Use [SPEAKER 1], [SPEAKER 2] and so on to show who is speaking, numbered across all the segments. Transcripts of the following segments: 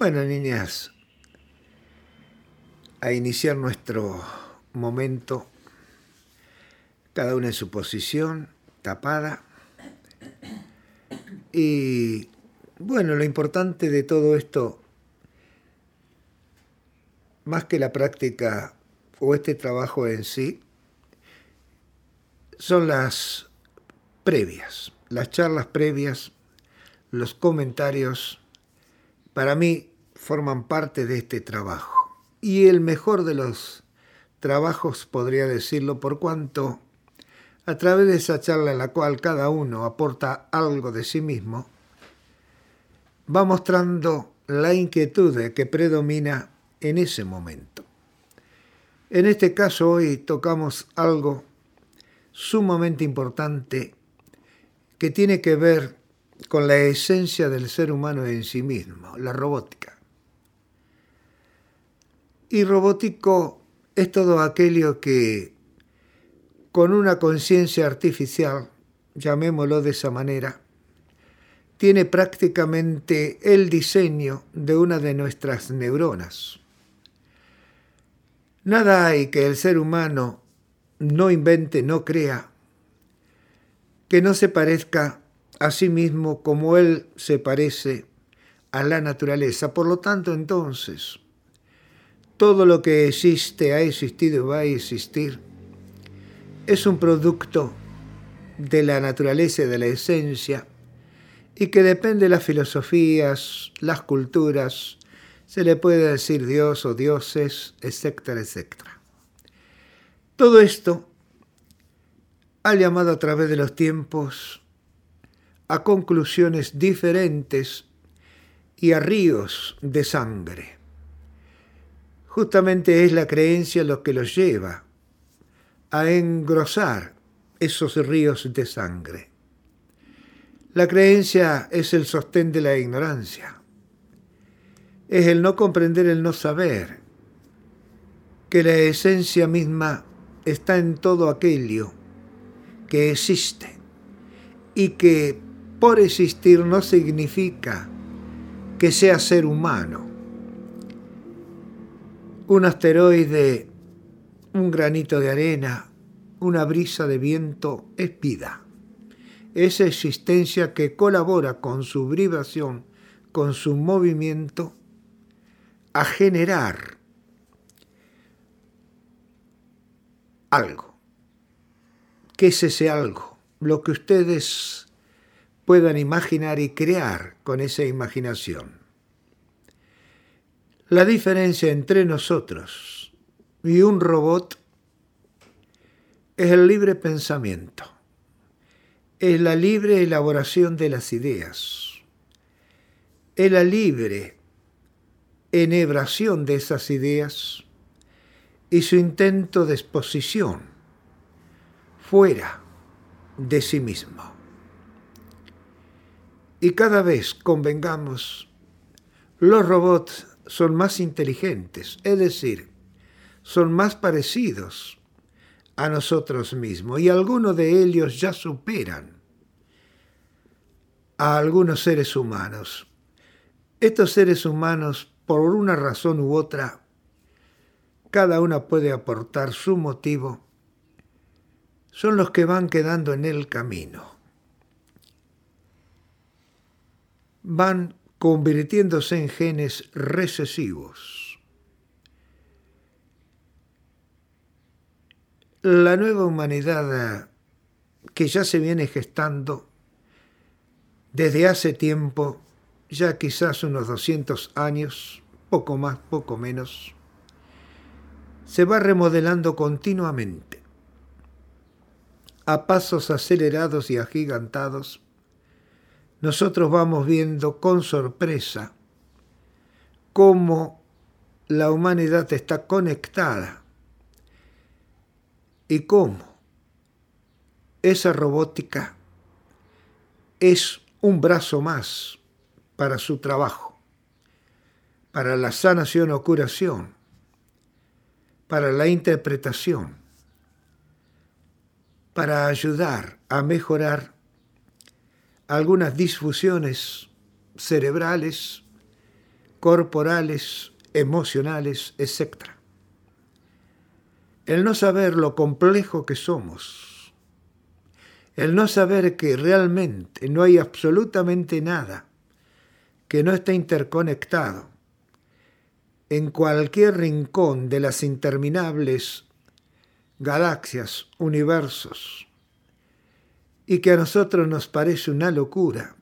[SPEAKER 1] Bueno, niñas, a iniciar nuestro momento, cada una en su posición, tapada. Y bueno, lo importante de todo esto, más que la práctica o este trabajo en sí, son las previas, las charlas previas, los comentarios, para mí forman parte de este trabajo. Y el mejor de los trabajos, podría decirlo, por cuanto a través de esa charla en la cual cada uno aporta algo de sí mismo, va mostrando la inquietud que predomina en ese momento. En este caso hoy tocamos algo sumamente importante que tiene que ver con la esencia del ser humano en sí mismo, la robótica. Y robótico es todo aquello que con una conciencia artificial, llamémoslo de esa manera, tiene prácticamente el diseño de una de nuestras neuronas. Nada hay que el ser humano no invente, no crea, que no se parezca a sí mismo como él se parece a la naturaleza. Por lo tanto, entonces, todo lo que existe, ha existido y va a existir, es un producto de la naturaleza y de la esencia y que depende de las filosofías, las culturas, se le puede decir Dios o dioses, etcétera, etcétera. Todo esto ha llamado a través de los tiempos a conclusiones diferentes y a ríos de sangre justamente es la creencia lo que los lleva a engrosar esos ríos de sangre. La creencia es el sostén de la ignorancia, es el no comprender, el no saber, que la esencia misma está en todo aquello que existe y que por existir no significa que sea ser humano un asteroide, un granito de arena, una brisa de viento es vida. Esa existencia que colabora con su vibración, con su movimiento, a generar algo. ¿Qué es ese algo? Lo que ustedes puedan imaginar y crear con esa imaginación. La diferencia entre nosotros y un robot es el libre pensamiento, es la libre elaboración de las ideas, es la libre enhebración de esas ideas y su intento de exposición fuera de sí mismo. Y cada vez convengamos, los robots son más inteligentes, es decir, son más parecidos a nosotros mismos y algunos de ellos ya superan a algunos seres humanos. Estos seres humanos, por una razón u otra, cada una puede aportar su motivo, son los que van quedando en el camino. Van convirtiéndose en genes recesivos. La nueva humanidad que ya se viene gestando desde hace tiempo, ya quizás unos 200 años, poco más, poco menos, se va remodelando continuamente, a pasos acelerados y agigantados, nosotros vamos viendo con sorpresa cómo la humanidad está conectada y cómo esa robótica es un brazo más para su trabajo, para la sanación o curación, para la interpretación, para ayudar a mejorar algunas disfusiones cerebrales corporales, emocionales, etc. El no saber lo complejo que somos, el no saber que realmente no hay absolutamente nada que no esté interconectado en cualquier rincón de las interminables galaxias, universos, y que a nosotros nos parece una locura.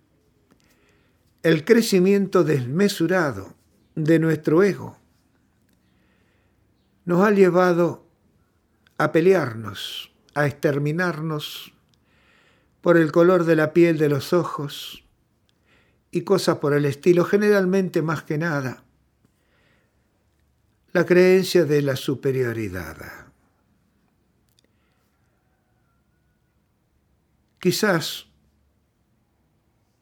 [SPEAKER 1] El crecimiento desmesurado de nuestro ego nos ha llevado a pelearnos, a exterminarnos por el color de la piel de los ojos y cosas por el estilo, generalmente más que nada, la creencia de la superioridad. Quizás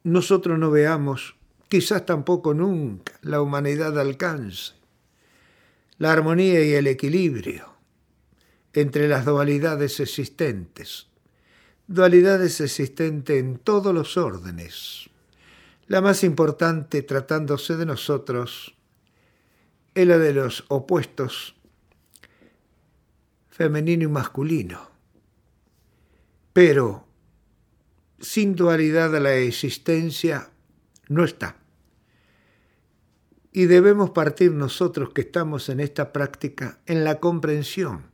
[SPEAKER 1] nosotros no veamos, quizás tampoco nunca, la humanidad alcance la armonía y el equilibrio entre las dualidades existentes, dualidades existentes en todos los órdenes. La más importante, tratándose de nosotros, es la de los opuestos femenino y masculino. Pero sin dualidad a la existencia no está. Y debemos partir nosotros que estamos en esta práctica en la comprensión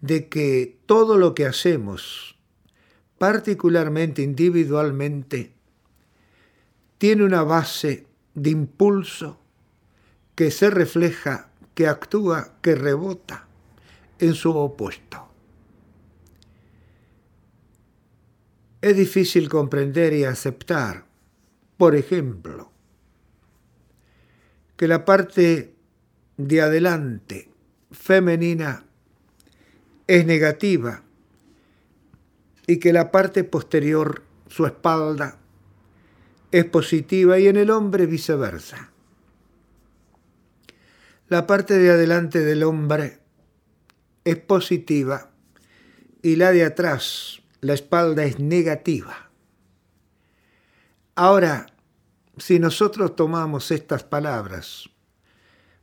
[SPEAKER 1] de que todo lo que hacemos, particularmente individualmente, tiene una base de impulso que se refleja, que actúa, que rebota en su opuesto. Es difícil comprender y aceptar, por ejemplo, que la parte de adelante femenina es negativa y que la parte posterior, su espalda, es positiva y en el hombre viceversa. La parte de adelante del hombre es positiva y la de atrás la espalda es negativa. Ahora, si nosotros tomamos estas palabras,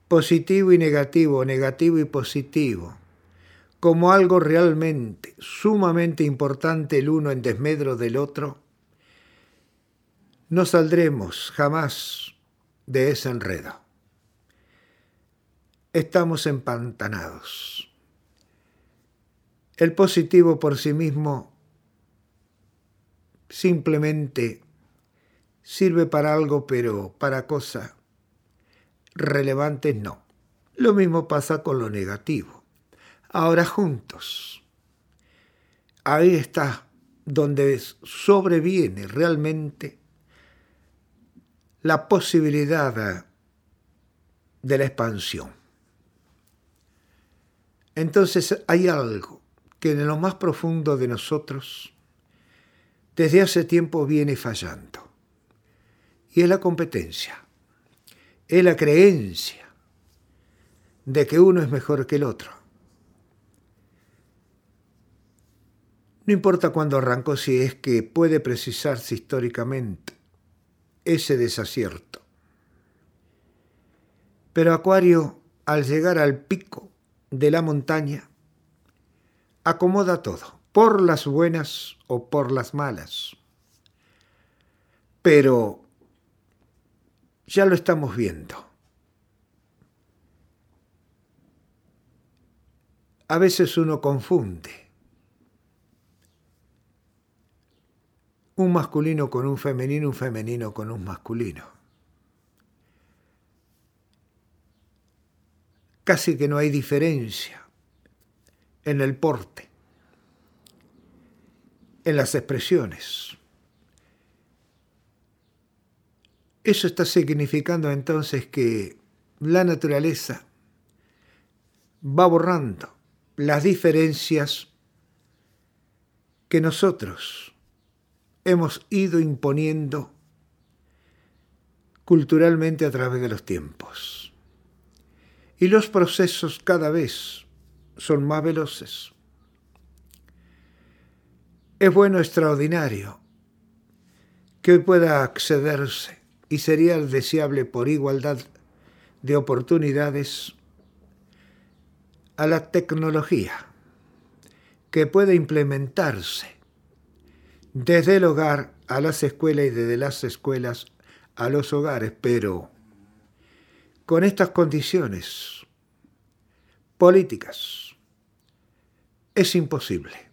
[SPEAKER 1] positivo y negativo, negativo y positivo, como algo realmente sumamente importante el uno en desmedro del otro, no saldremos jamás de ese enredo. Estamos empantanados. El positivo por sí mismo simplemente sirve para algo, pero para cosas relevantes no. Lo mismo pasa con lo negativo. Ahora juntos. Ahí está donde sobreviene realmente la posibilidad de la expansión. Entonces hay algo que en lo más profundo de nosotros desde hace tiempo viene fallando. Y es la competencia, es la creencia de que uno es mejor que el otro. No importa cuándo arrancó, si es que puede precisarse históricamente ese desacierto. Pero Acuario, al llegar al pico de la montaña, acomoda todo por las buenas o por las malas. Pero ya lo estamos viendo. A veces uno confunde un masculino con un femenino, un femenino con un masculino. Casi que no hay diferencia en el porte en las expresiones. Eso está significando entonces que la naturaleza va borrando las diferencias que nosotros hemos ido imponiendo culturalmente a través de los tiempos. Y los procesos cada vez son más veloces. Es bueno extraordinario que hoy pueda accederse y sería deseable por igualdad de oportunidades a la tecnología que puede implementarse desde el hogar a las escuelas y desde las escuelas a los hogares, pero con estas condiciones políticas es imposible.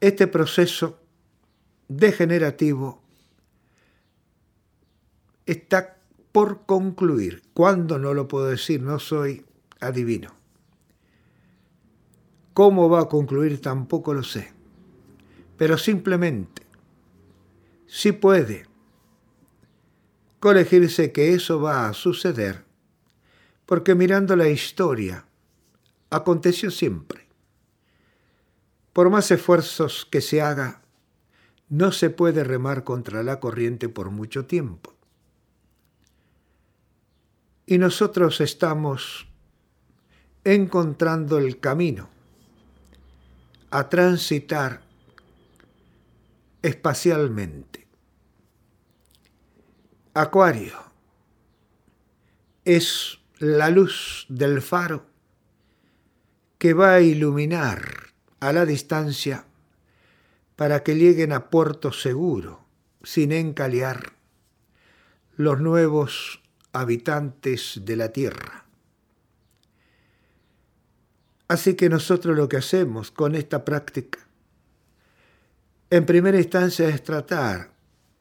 [SPEAKER 1] Este proceso degenerativo está por concluir. ¿Cuándo no lo puedo decir? No soy adivino. ¿Cómo va a concluir? Tampoco lo sé. Pero simplemente, si puede colegirse que eso va a suceder, porque mirando la historia, aconteció siempre. Por más esfuerzos que se haga, no se puede remar contra la corriente por mucho tiempo. Y nosotros estamos encontrando el camino a transitar espacialmente. Acuario es la luz del faro que va a iluminar a la distancia para que lleguen a puerto seguro, sin encalear, los nuevos habitantes de la tierra. Así que nosotros lo que hacemos con esta práctica, en primera instancia es tratar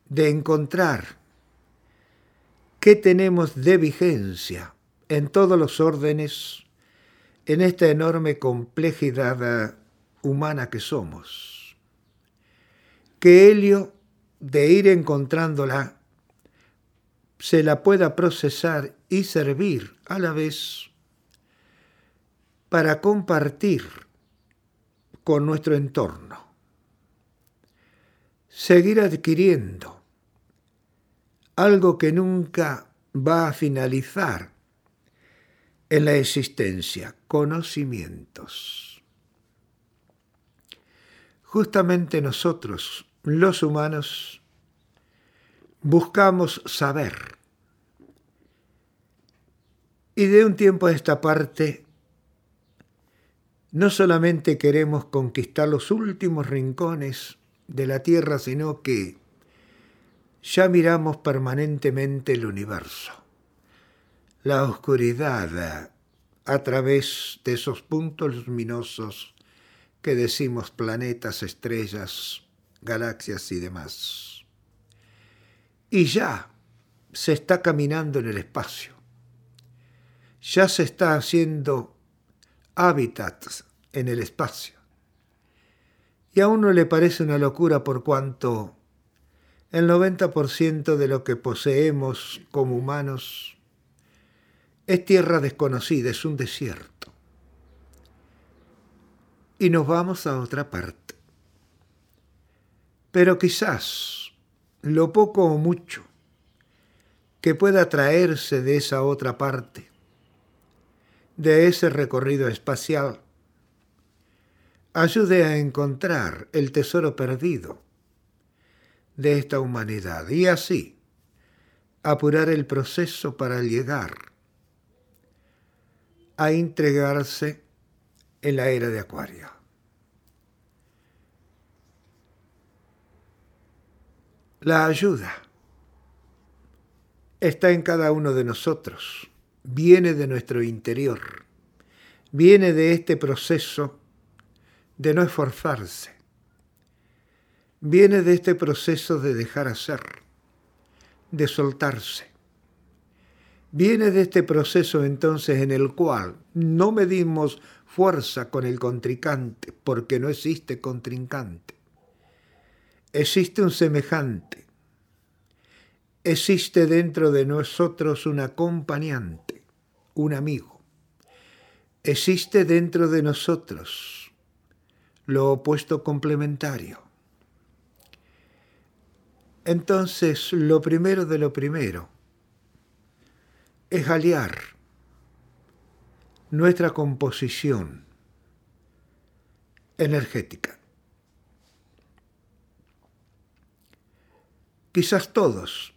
[SPEAKER 1] de encontrar qué tenemos de vigencia en todos los órdenes en esta enorme complejidad humana que somos. Que Helio, de ir encontrándola, se la pueda procesar y servir a la vez para compartir con nuestro entorno. Seguir adquiriendo algo que nunca va a finalizar en la existencia, conocimientos. Justamente nosotros, los humanos, buscamos saber. Y de un tiempo a esta parte, no solamente queremos conquistar los últimos rincones de la Tierra, sino que ya miramos permanentemente el universo la oscuridad a través de esos puntos luminosos que decimos planetas, estrellas, galaxias y demás. Y ya se está caminando en el espacio. Ya se está haciendo hábitats en el espacio. Y a uno le parece una locura por cuanto el 90% de lo que poseemos como humanos es tierra desconocida, es un desierto. Y nos vamos a otra parte. Pero quizás lo poco o mucho que pueda traerse de esa otra parte, de ese recorrido espacial, ayude a encontrar el tesoro perdido de esta humanidad y así apurar el proceso para llegar a entregarse en la era de Acuario. La ayuda está en cada uno de nosotros, viene de nuestro interior, viene de este proceso de no esforzarse, viene de este proceso de dejar hacer, de soltarse. Viene de este proceso entonces en el cual no medimos fuerza con el contrincante, porque no existe contrincante. Existe un semejante. Existe dentro de nosotros un acompañante, un amigo. Existe dentro de nosotros lo opuesto complementario. Entonces, lo primero de lo primero, es aliar nuestra composición energética. quizás todos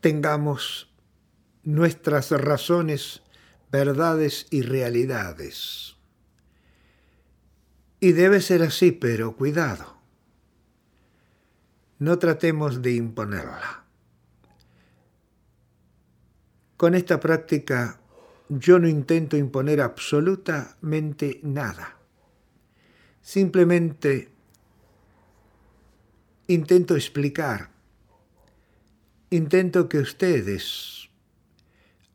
[SPEAKER 1] tengamos nuestras razones, verdades y realidades. Y debe ser así, pero cuidado. No tratemos de imponerla. Con esta práctica yo no intento imponer absolutamente nada. Simplemente intento explicar, intento que ustedes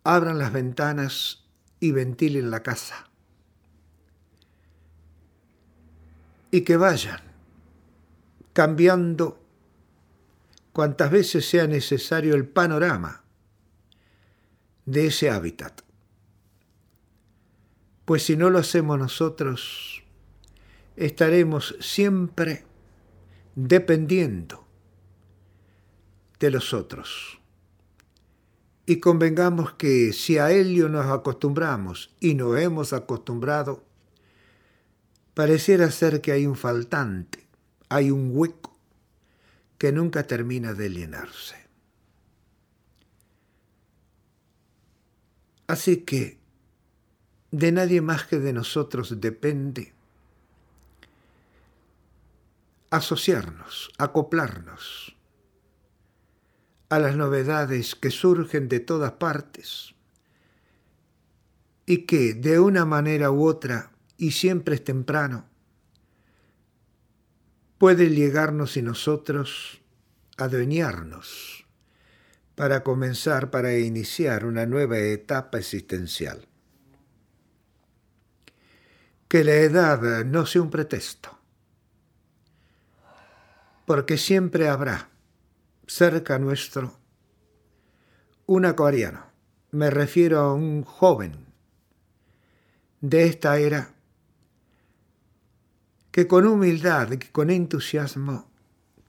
[SPEAKER 1] abran las ventanas y ventilen la casa. Y que vayan cambiando cuantas veces sea necesario el panorama de ese hábitat. Pues si no lo hacemos nosotros, estaremos siempre dependiendo de los otros. Y convengamos que si a ello nos acostumbramos y nos hemos acostumbrado, pareciera ser que hay un faltante, hay un hueco que nunca termina de llenarse. Así que de nadie más que de nosotros depende asociarnos, acoplarnos a las novedades que surgen de todas partes y que de una manera u otra, y siempre es temprano, puede llegarnos y nosotros adueñarnos para comenzar, para iniciar una nueva etapa existencial que la edad no sea un pretexto, porque siempre habrá cerca nuestro un acuariano, me refiero a un joven de esta era, que con humildad y con entusiasmo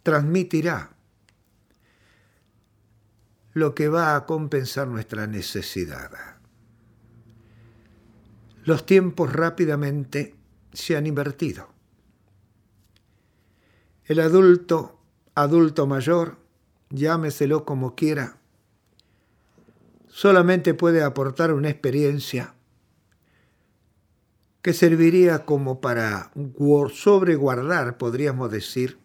[SPEAKER 1] transmitirá lo que va a compensar nuestra necesidad. Los tiempos rápidamente se han invertido. El adulto, adulto mayor, llámeselo como quiera, solamente puede aportar una experiencia que serviría como para sobreguardar, podríamos decir,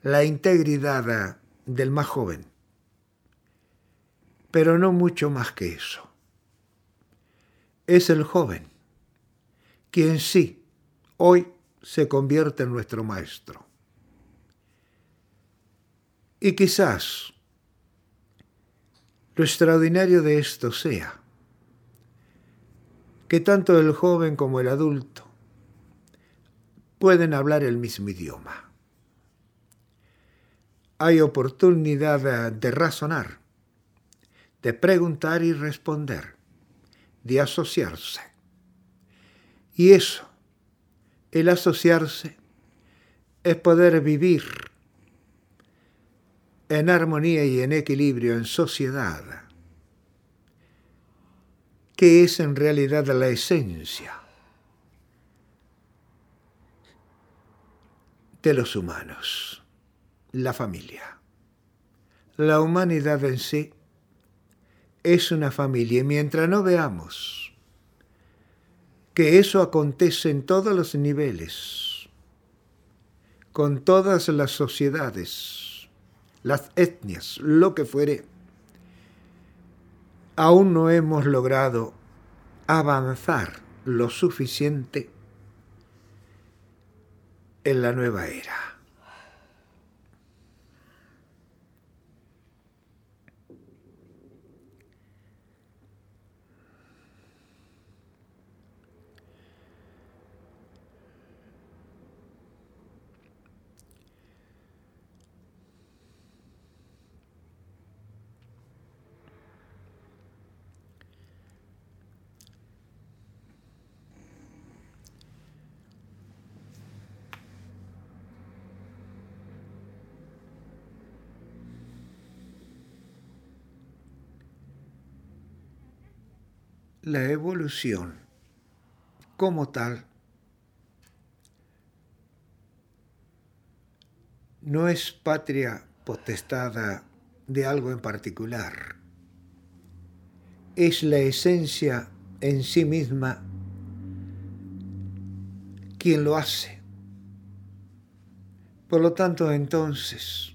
[SPEAKER 1] la integridad del más joven, pero no mucho más que eso es el joven, quien sí, hoy se convierte en nuestro maestro. Y quizás lo extraordinario de esto sea que tanto el joven como el adulto pueden hablar el mismo idioma. Hay oportunidad de razonar, de preguntar y responder de asociarse. Y eso, el asociarse, es poder vivir en armonía y en equilibrio en sociedad, que es en realidad la esencia de los humanos, la familia. La humanidad en sí es una familia y mientras no veamos que eso acontece en todos los niveles, con todas las sociedades, las etnias, lo que fuere, aún no hemos logrado avanzar lo suficiente en la nueva era. La evolución como tal no es patria potestad de algo en particular. Es la esencia en sí misma quien lo hace. Por lo tanto, entonces,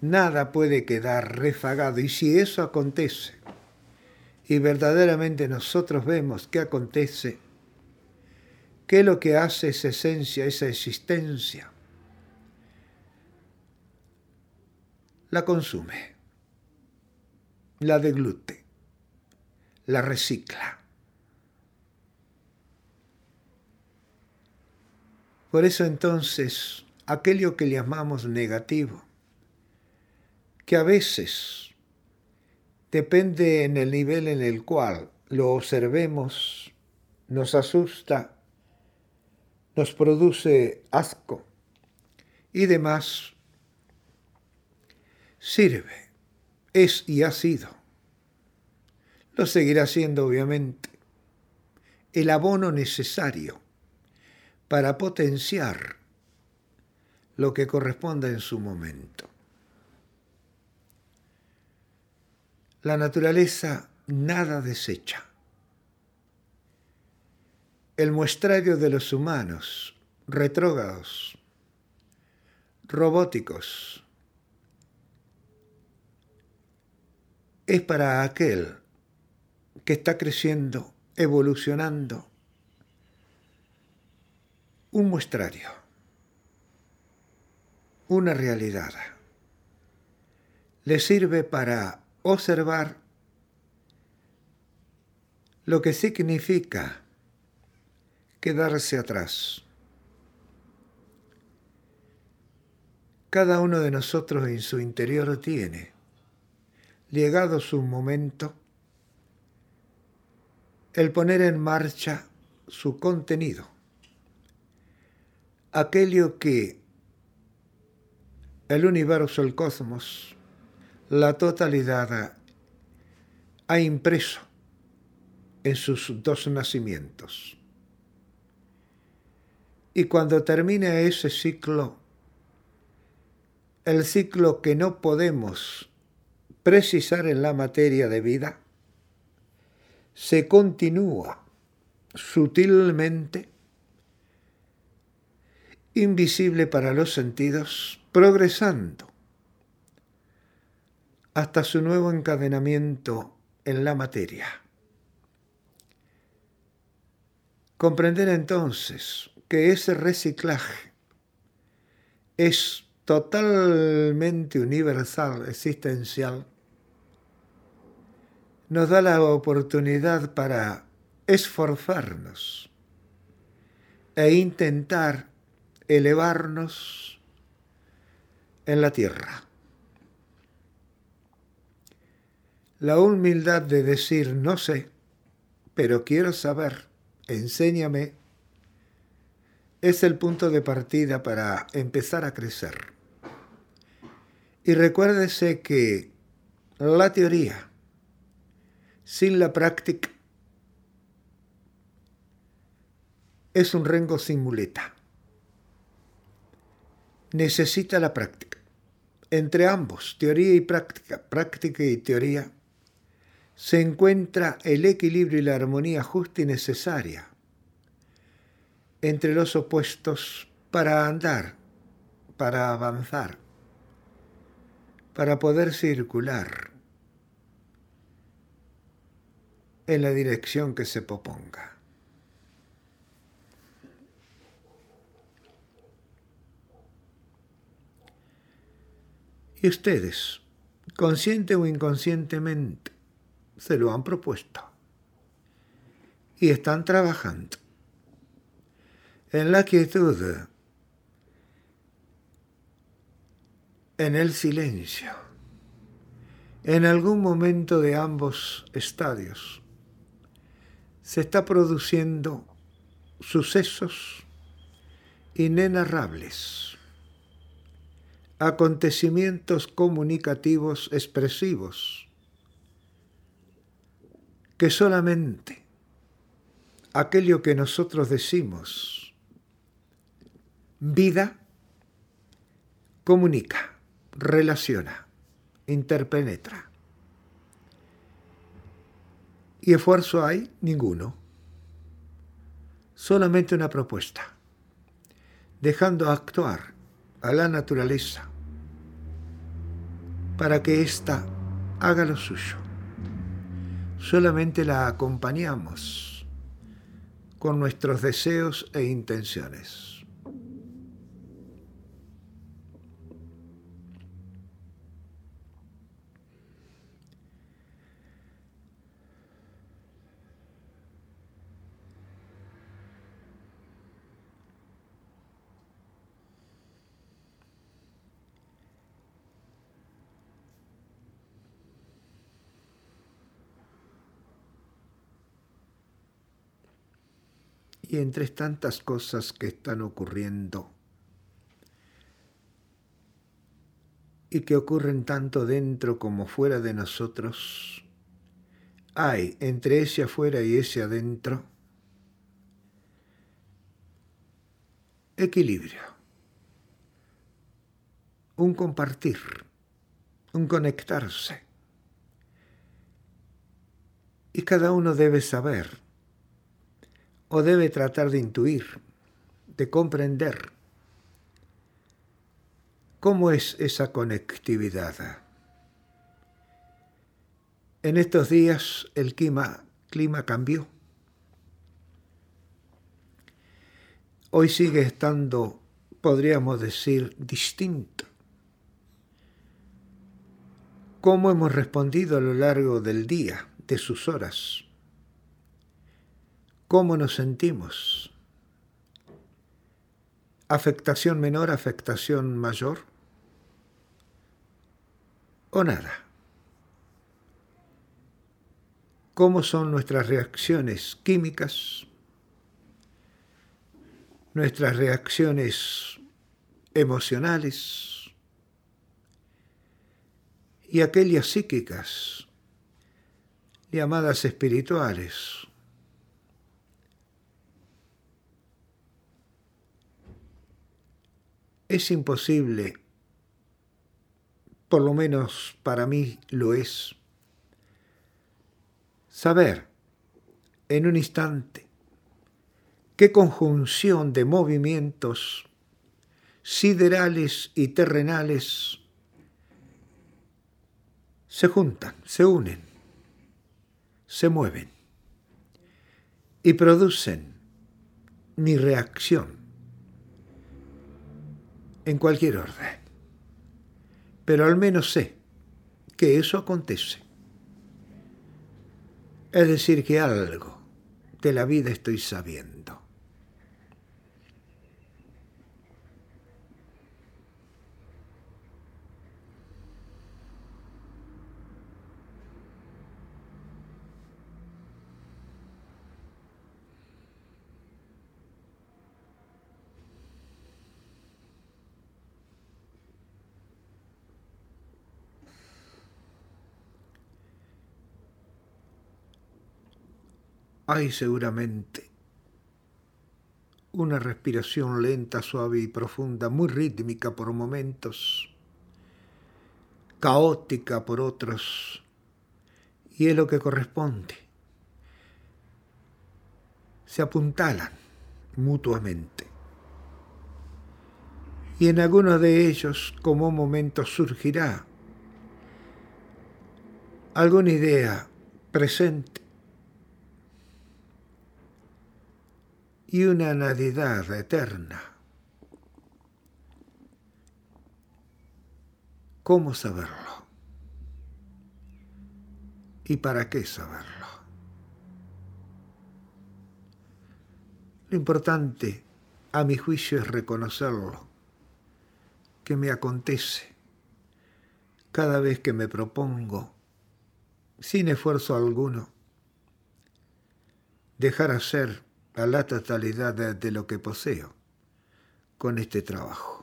[SPEAKER 1] nada puede quedar refagado. Y si eso acontece, y verdaderamente nosotros vemos que acontece, ¿qué es lo que hace esa esencia, esa existencia? La consume, la deglute, la recicla. Por eso entonces, aquello que llamamos negativo, que a veces depende en el nivel en el cual lo observemos, nos asusta, nos produce asco y demás, sirve, es y ha sido. Lo seguirá siendo obviamente el abono necesario para potenciar lo que corresponda en su momento. La naturaleza nada desecha. El muestrario de los humanos, retrógados, robóticos, es para aquel que está creciendo, evolucionando, un muestrario, una realidad. Le sirve para observar lo que significa quedarse atrás. Cada uno de nosotros en su interior tiene, llegado su momento, el poner en marcha su contenido aquello que el universo, el cosmos, la totalidad ha impreso en sus dos nacimientos. Y cuando termine ese ciclo, el ciclo que no podemos precisar en la materia de vida, se continúa sutilmente invisible para los sentidos, progresando hasta su nuevo encadenamiento en la materia. Comprender entonces que ese reciclaje es totalmente universal, existencial, nos da la oportunidad para esforzarnos e intentar elevarnos en la tierra. La humildad de decir no sé, pero quiero saber, enséñame, es el punto de partida para empezar a crecer. Y recuérdese que la teoría sin la práctica es un rengo sin muleta necesita la práctica. Entre ambos, teoría y práctica, práctica y teoría, se encuentra el equilibrio y la armonía justa y necesaria entre los opuestos para andar, para avanzar, para poder circular en la dirección que se proponga. Y ustedes, consciente o inconscientemente, se lo han propuesto. Y están trabajando en la quietud, en el silencio, en algún momento de ambos estadios, se está produciendo sucesos inenarrables acontecimientos comunicativos expresivos que solamente aquello que nosotros decimos vida comunica. relaciona, interpenetra. ¿Y esfuerzo hay? Ninguno. Solamente una propuesta, dejando actuar a la naturaleza para que ésta haga lo suyo. Solamente la acompañamos con nuestros deseos e intenciones. Y entre tantas cosas que están ocurriendo. Y que ocurren tanto dentro como fuera de nosotros, hay entre ese afuera y ese adentro equilibrio, un compartir, un conectarse. Y cada uno debe saber o debe tratar de intuir, de comprender cómo es esa conectividad. En estos días el clima, clima cambió. Hoy sigue estando, podríamos decir, distinto. ¿Cómo hemos respondido a lo largo del día, de sus horas? Cómo nos sentimos. ¿Afectación menor, afectación mayor? ¿O nada? ¿Cómo son nuestras reacciones químicas? Nuestras reacciones emocionales y aquellas psíquicas llamadas espirituales Es imposible, por lo menos para mí lo es, saber en un instante qué conjunción de movimientos siderales y terrenales se juntan, se unen, se mueven y producen mi reacción en cualquier orden. Pero al menos sé que eso acontece. Es decir, que algo de la vida estoy sabiendo. Hay seguramente una respiración lenta, suave y profunda, muy rítmica por momentos, caótica por otros, y es lo que corresponde. Se apuntalan mutuamente. Y en alguno de ellos, como momento, surgirá alguna idea presente y una nadidad eterna. ¿Cómo saberlo? ¿Y para qué saberlo? Lo importante, a mi juicio, es reconocerlo, que me acontece cada vez que me propongo, sin esfuerzo alguno, dejar hacer a la totalidad de, lo que poseo con este trabajo.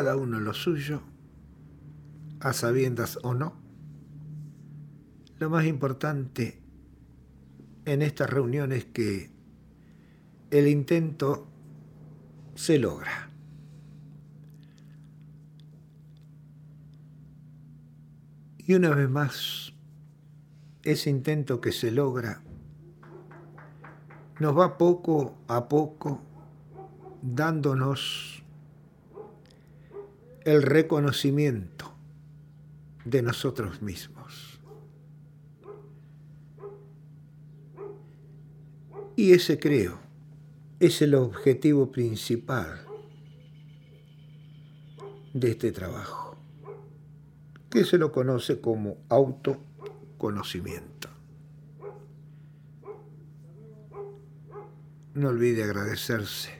[SPEAKER 1] Cada uno lo suyo, a sabiendas o no. Lo más importante en estas reuniones es que el intento se logra. Y una vez más, ese intento que se logra nos va poco a poco dándonos el reconocimiento de nosotros mismos. Y ese creo es el objetivo principal de este trabajo que se lo conoce como autoconocimiento. No olvide agradecerse